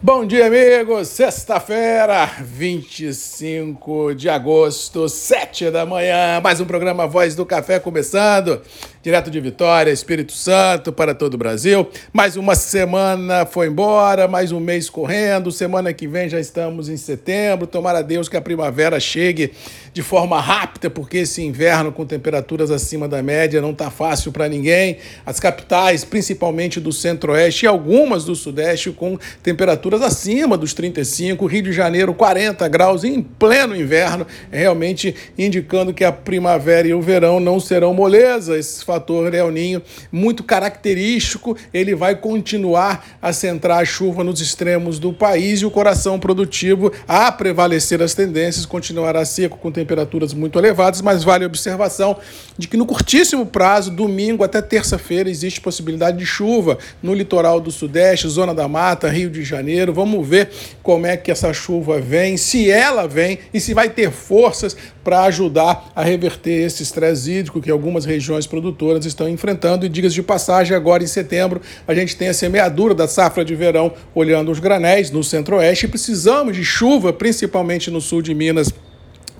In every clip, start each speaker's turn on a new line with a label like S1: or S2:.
S1: Bom dia, amigos! Sexta-feira, 25 de agosto, 7 da manhã. Mais um programa Voz do Café começando direto de Vitória, Espírito Santo, para todo o Brasil. Mais uma semana foi embora, mais um mês correndo. Semana que vem já estamos em setembro. Tomara a Deus que a primavera chegue de forma rápida, porque esse inverno com temperaturas acima da média não está fácil para ninguém. As capitais, principalmente do centro-oeste e algumas do sudeste, com temperaturas acima dos 35. Rio de Janeiro, 40 graus em pleno inverno, realmente indicando que a primavera e o verão não serão moleza. Fator El Ninho muito característico, ele vai continuar a centrar a chuva nos extremos do país e o coração produtivo, a prevalecer as tendências, continuará seco com temperaturas muito elevadas, mas vale a observação de que no curtíssimo prazo, domingo até terça-feira, existe possibilidade de chuva no litoral do Sudeste, Zona da Mata, Rio de Janeiro. Vamos ver como é que essa chuva vem, se ela vem e se vai ter forças para ajudar a reverter esse estresse hídrico que algumas regiões produtoras estão enfrentando. E digas de passagem, agora em setembro, a gente tem a semeadura da safra de verão olhando os granéis no centro-oeste. Precisamos de chuva, principalmente no sul de Minas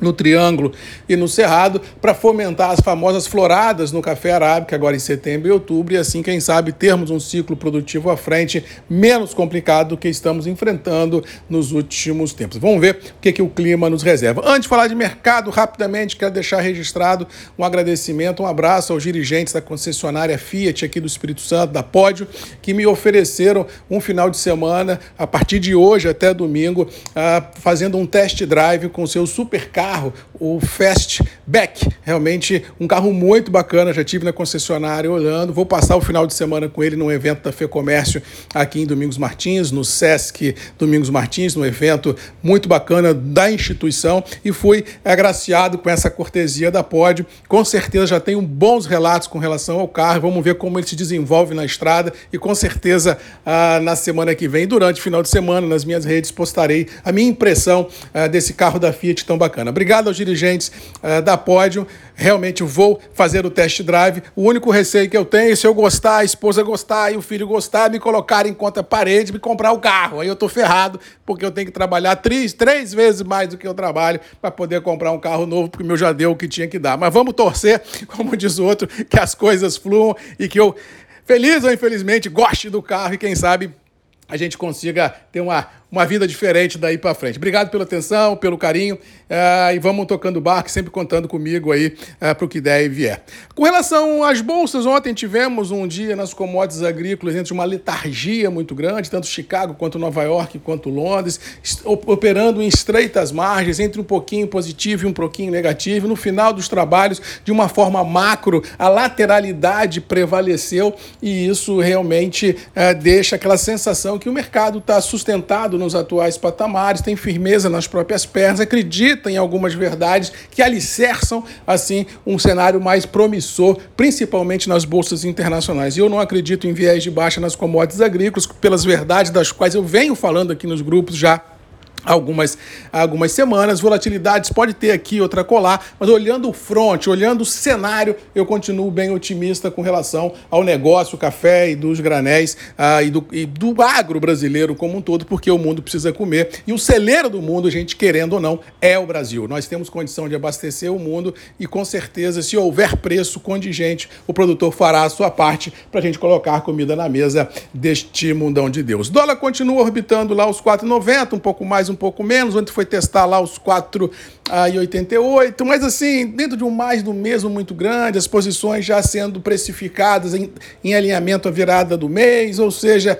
S1: no Triângulo e no Cerrado, para fomentar as famosas floradas no café arábica, agora em setembro e outubro, e assim, quem sabe, termos um ciclo produtivo à frente menos complicado do que estamos enfrentando nos últimos tempos. Vamos ver o que, que o clima nos reserva. Antes de falar de mercado, rapidamente, quero deixar registrado um agradecimento, um abraço aos dirigentes da concessionária Fiat aqui do Espírito Santo, da Pódio, que me ofereceram um final de semana, a partir de hoje até domingo, uh, fazendo um test drive com seu supercarro carro, o Fastback. Realmente um carro muito bacana, já tive na concessionária olhando. Vou passar o final de semana com ele num evento da FEComércio aqui em Domingos Martins, no Sesc Domingos Martins, num evento muito bacana da instituição e fui agraciado com essa cortesia da Pódio. Com certeza já tenho bons relatos com relação ao carro. Vamos ver como ele se desenvolve na estrada e com certeza ah, na semana que vem, durante o final de semana, nas minhas redes, postarei a minha impressão ah, desse carro da Fiat tão bacana. Obrigado aos dirigentes uh, da Pódio. Realmente vou fazer o test drive. O único receio que eu tenho é se eu gostar, a esposa gostar e o filho gostar, me colocar em conta parede, me comprar o carro. Aí eu tô ferrado, porque eu tenho que trabalhar três, três vezes mais do que eu trabalho para poder comprar um carro novo, porque o meu já deu o que tinha que dar. Mas vamos torcer, como diz o outro, que as coisas fluam e que eu, feliz ou infelizmente, goste do carro e quem sabe a gente consiga ter uma uma vida diferente daí para frente. Obrigado pela atenção, pelo carinho uh, e vamos tocando o barco, sempre contando comigo aí eh, para o que der e vier. Com relação às bolsas, ontem tivemos um dia nas commodities agrícolas entre uma letargia muito grande, tanto Chicago quanto Nova York quanto Londres, operando em estreitas margens, entre um pouquinho positivo e um pouquinho negativo. No final dos trabalhos, de uma forma macro, a lateralidade prevaleceu e isso realmente uh, deixa aquela sensação que o mercado está sustentado nos atuais patamares, tem firmeza nas próprias pernas, acredita em algumas verdades que alicerçam, assim, um cenário mais promissor, principalmente nas bolsas internacionais. E eu não acredito em viés de baixa nas commodities agrícolas, pelas verdades das quais eu venho falando aqui nos grupos já algumas, algumas semanas. Volatilidades pode ter aqui outra colar, mas olhando o front, olhando o cenário, eu continuo bem otimista com relação ao negócio, café e dos granéis uh, e, do, e do agro brasileiro como um todo, porque o mundo precisa comer. E o celeiro do mundo, gente, querendo ou não, é o Brasil. Nós temos condição de abastecer o mundo e, com certeza, se houver preço contingente, o produtor fará a sua parte para a gente colocar comida na mesa deste mundão de Deus. O dólar continua orbitando lá os 4,90, um pouco mais, um pouco menos, ontem foi testar lá os 4,88, mas assim, dentro de um mais do mesmo muito grande, as posições já sendo precificadas em, em alinhamento à virada do mês, ou seja,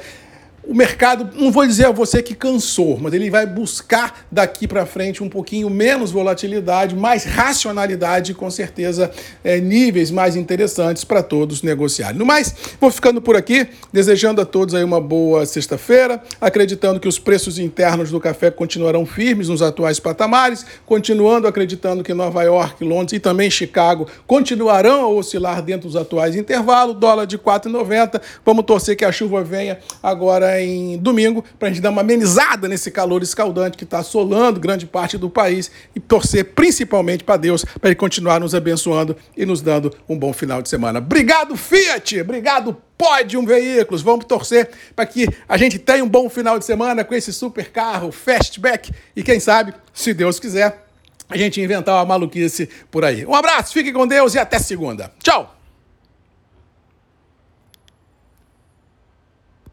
S1: o mercado, não vou dizer a você que cansou, mas ele vai buscar daqui para frente um pouquinho menos volatilidade, mais racionalidade e com certeza é, níveis mais interessantes para todos negociarem. No mais, vou ficando por aqui, desejando a todos aí uma boa sexta-feira, acreditando que os preços internos do café continuarão firmes nos atuais patamares, continuando acreditando que Nova York, Londres e também Chicago continuarão a oscilar dentro dos atuais intervalos, dólar de 4,90. Vamos torcer que a chuva venha agora em domingo, para a gente dar uma amenizada nesse calor escaldante que está assolando grande parte do país e torcer principalmente para Deus, para Ele continuar nos abençoando e nos dando um bom final de semana. Obrigado, Fiat! Obrigado, Podium Veículos. Vamos torcer para que a gente tenha um bom final de semana com esse super carro, Fastback, e quem sabe, se Deus quiser, a gente inventar uma maluquice por aí. Um abraço, fique com Deus e até segunda. Tchau!